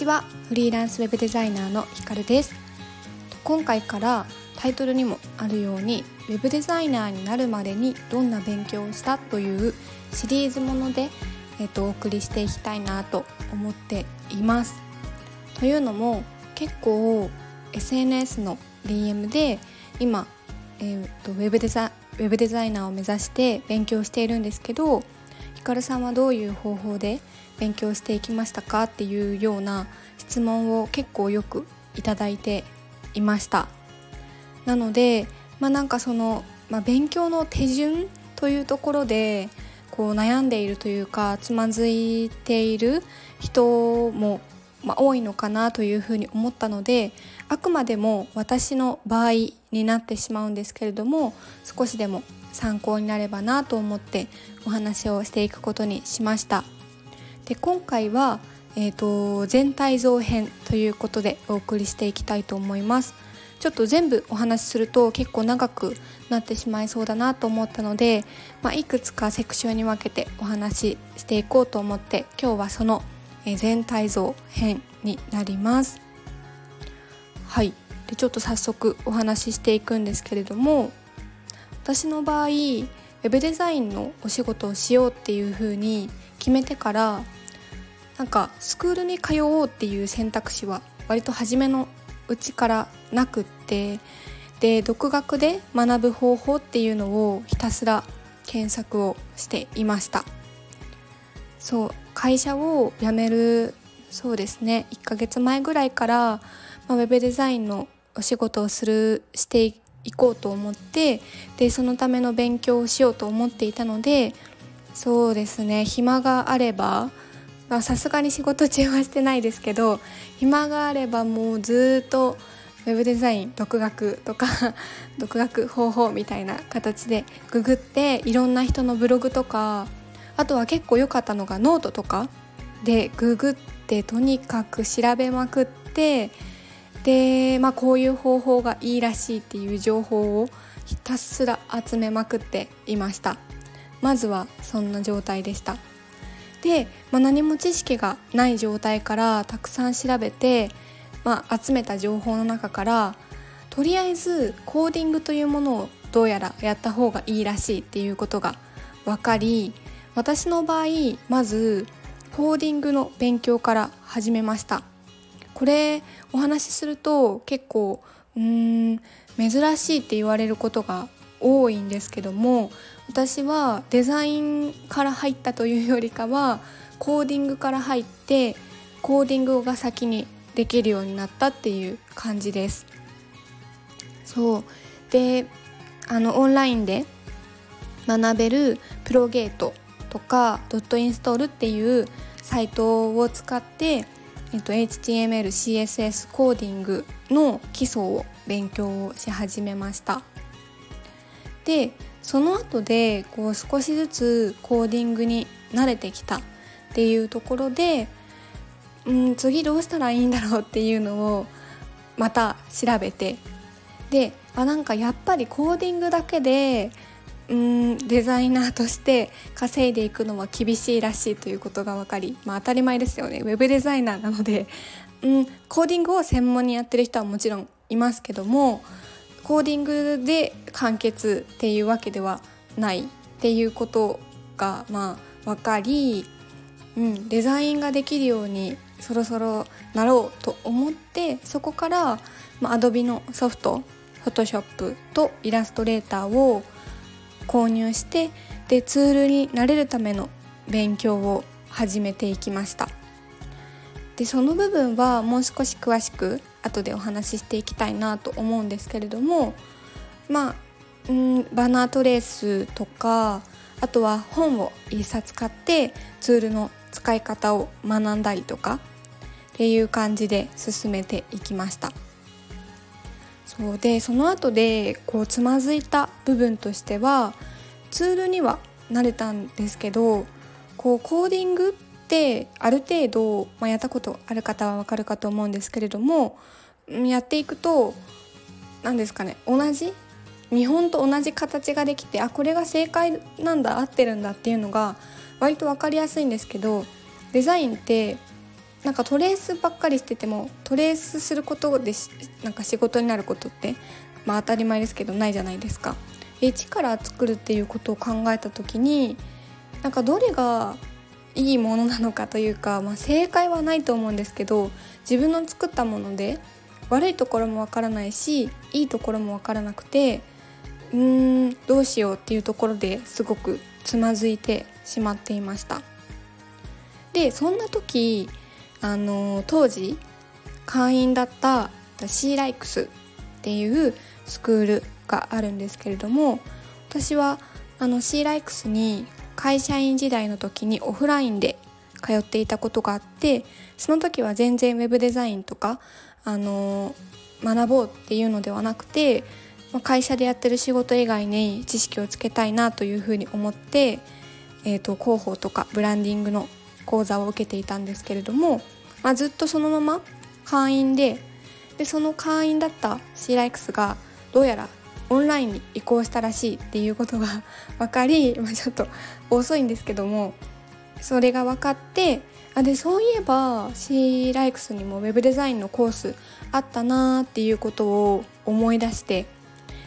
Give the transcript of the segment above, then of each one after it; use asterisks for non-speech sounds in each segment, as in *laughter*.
ちはフリーランスウェブデザイナーのひかるです。今回からタイトルにもあるようにウェブデザイナーになるまでにどんな勉強をしたというシリーズもので、えー、とお送りしていきたいなと思っています。というのも結構 SNS の DM で今、えーと、ウェブデザウェブデザイナーを目指して勉強しているんですけどひかるさんはどういう方法で勉強していきましたかっていうような質問を結構よくいただいていました。なのでまあなんかその、まあ、勉強の手順というところでこう悩んでいるというかつまずいている人も、まあ、多いのかなというふうに思ったのであくまでも私の場合になってしまうんですけれども少しでも参考になればなと思ってお話をしていくことにしました。で今回は、えーと、全体像編ということでお送りしていきたいと思います。ちょっと全部お話しすると結構長くなってしまいそうだなと思ったので、まあ、いくつかセクションに分けてお話ししていこうと思って今日はその全体像編になります。はい。でちょっと早速お話ししていくんですけれども私の場合ウェブデザインのお仕事をしようっていう風に決めてからなんかスクールに通おうっていう選択肢は割と初めのうちからなくってで独学で学ぶ方法っていうのをひたすら検索をしていました。そう会社を辞めるそうですね1ヶ月前ぐらいから、まあ、ウェブデザインのお仕事をするしていこうと思ってでそのための勉強をしようと思っていたのでそうですね暇があればさすがに仕事中はしてないですけど暇があればもうずっとウェブデザイン独学とか *laughs* 独学方法みたいな形でググっていろんな人のブログとかあとは結構良かったのがノートとかでググってとにかく調べまくってで、まあ、こういう方法がいいらしいっていう情報をひたすら集めまくっていました。まずはそんな状態でした。で、まあ、何も知識がない状態からたくさん調べて、まあ、集めた情報の中からとりあえずコーディングというものをどうやらやった方がいいらしいっていうことが分かり私の場合まずコーディングの勉強から始めました。これお話しすると結構うん珍しいって言われることが多いんですけども私はデザインから入ったというよりかはコーディングから入ってコーディングが先にできるようになったっていう感じです。そうであのオンラインで学べるプロゲートとかドットインストールっていうサイトを使って、えっと、HTML、CSS コーディングの基礎を勉強し始めました。でその後でこう少しずつコーディングに慣れてきたっていうところでうん次どうしたらいいんだろうっていうのをまた調べてであなんかやっぱりコーディングだけでうんデザイナーとして稼いでいくのは厳しいらしいということが分かり、まあ、当たり前ですよね。ウェブデザイナーなのでうんコーディングを専門にやってる人はもちろんいますけどもコーディングで完結っていうわけではないっていうことがまあ分かり、うん、デザインができるようにそろそろなろうと思ってそこから、まあ、Adobe のソフト Photoshop とイラストレーターを購入してでツールになれるための勉強を始めていきました。でその部分はもう少し詳しく後でお話ししていきたいなと思うんですけれどもまあんバナートレースとかあとは本を1冊買ってツールの使い方を学んだりとかっていう感じで進めていきました。そうでその後でこうつまずいた部分としてはツールには慣れたんですけどこうコーディングってある程度、まあ、やったことある方はわかるかと思うんですけれどもやっていくと何ですかね同じ見本と同じ形ができてあこれが正解なんだ合ってるんだっていうのが割と分かりやすいんですけどデザインってなんかトレースばっかりしててもトレースすることでなんか仕事になることってまあ当たり前ですけどないじゃないですか。一から作るっていうことを考えた時になんかどれがいいものなのかというか、まあ、正解はないと思うんですけど自分の作ったもので悪いところもわからないしいいところもわからなくてうーんどうしようっていうところですごくつまずいてしまっていましたでそんな時あの当時会員だったシーライクスっていうスクールがあるんですけれども私はあのシーライクスに会社員時代の時にオフラインで通っていたことがあってその時は全然ウェブデザインとかあの学ぼうっていうのではなくて会社でやってる仕事以外に知識をつけたいなというふうに思って、えーと、広報とかブランディングの講座を受けていたんですけれども、まあ、ずっとそのまま会員ででその会員だったシーライクスがどうやらオンラインに移行したらしいっていうことが *laughs* 分かり、まあ、ちょっと遅いんですけどもそれが分かってあでそういえば C ライクスにもウェブデザインのコースあったなーっていうことを思い出して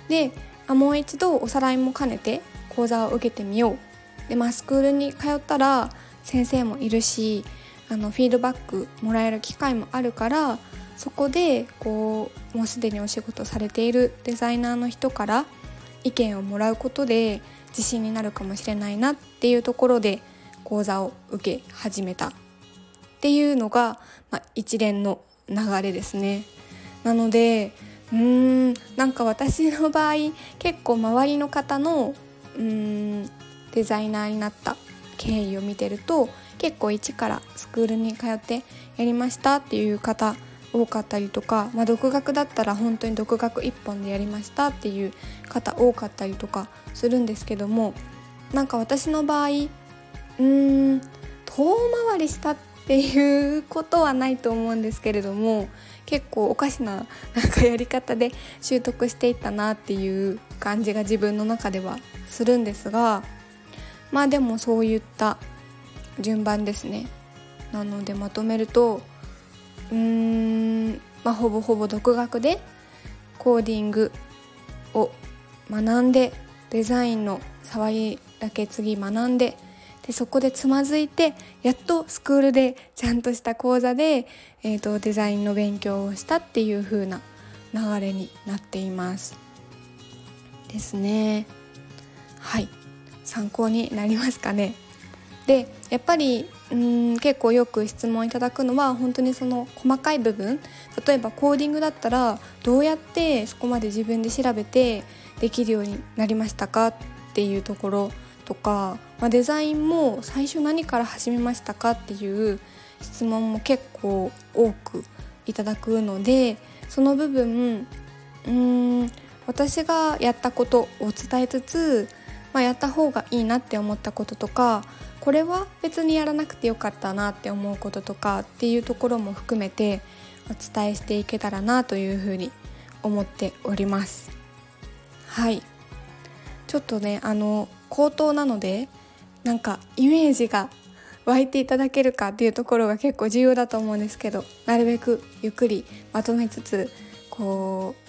であもう一度おさらいも兼ねて講座を受けてみよう。で、まあ、スクールに通ったら先生もいるしあのフィードバックもらえる機会もあるからそこでこうもうすでにお仕事されているデザイナーの人から意見をもらうことで自信になるかもしれないなっていうところで講座を受け始めたっていうのが、まあ、一連の流れですね。なのでうーんなんか私の場合結構周りの方のうーんデザイナーになった経緯を見てると結構一からスクールに通ってやりましたっていう方多かったりとか、まあ、独学だったら本当に独学1本でやりましたっていう方多かったりとかするんですけどもなんか私の場合うーん遠回りしたっていうことはないと思うんですけれども結構おかしななんかやり方で習得していったなっていう感じが自分の中ではするんですがまあでもそういった順番ですね。なのでまとめるとうーんまあほぼほぼ独学でコーディングを学んでデザインの触りだけ次学んででそこでつまずいてやっとスクールでちゃんとした講座で、えーと、デザインの勉強をしたっていう風な流れになっています。ですね。はい。参考になりますかね。でやっぱりうん結構よく質問いただくのは本当にその細かい部分。例えばコーディングだったらどうやってそこまで自分で調べてできるようになりましたかっていうところとか、まあ、デザインも最初何から始めましたかっていう質問も結構多くいただくのでその部分うん私がやったことを伝えつつ、まあ、やった方がいいなって思ったこととかこれは別にやらなくてよかったなって思うこととかっていうところも含めてお伝えしていけたらなというふうに思っております。はいちょっとねあの口頭なのでなんかイメージが湧いていただけるかっていうところが結構重要だと思うんですけどなるべくゆっくりまとめつつこう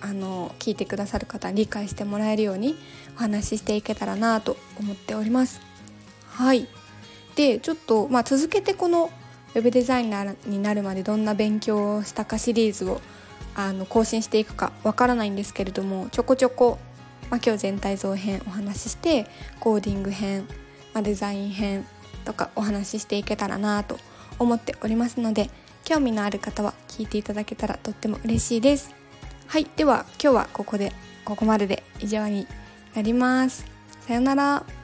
あの聞いてくださる方に理解してもらえるようにお話ししていけたらなと思っております。はいでちょっと、まあ、続けてこのウェブデザイナーになるまでどんな勉強をしたかシリーズをあの更新していくかわからないんですけれどもちょこちょこまあ、今日全体像編お話ししてコーディング編、まあ、デザイン編とかお話ししていけたらなと思っておりますので興味のある方は聞いていただけたらとっても嬉しいですはいでは今日はここでここまでで以上になります。さようなら。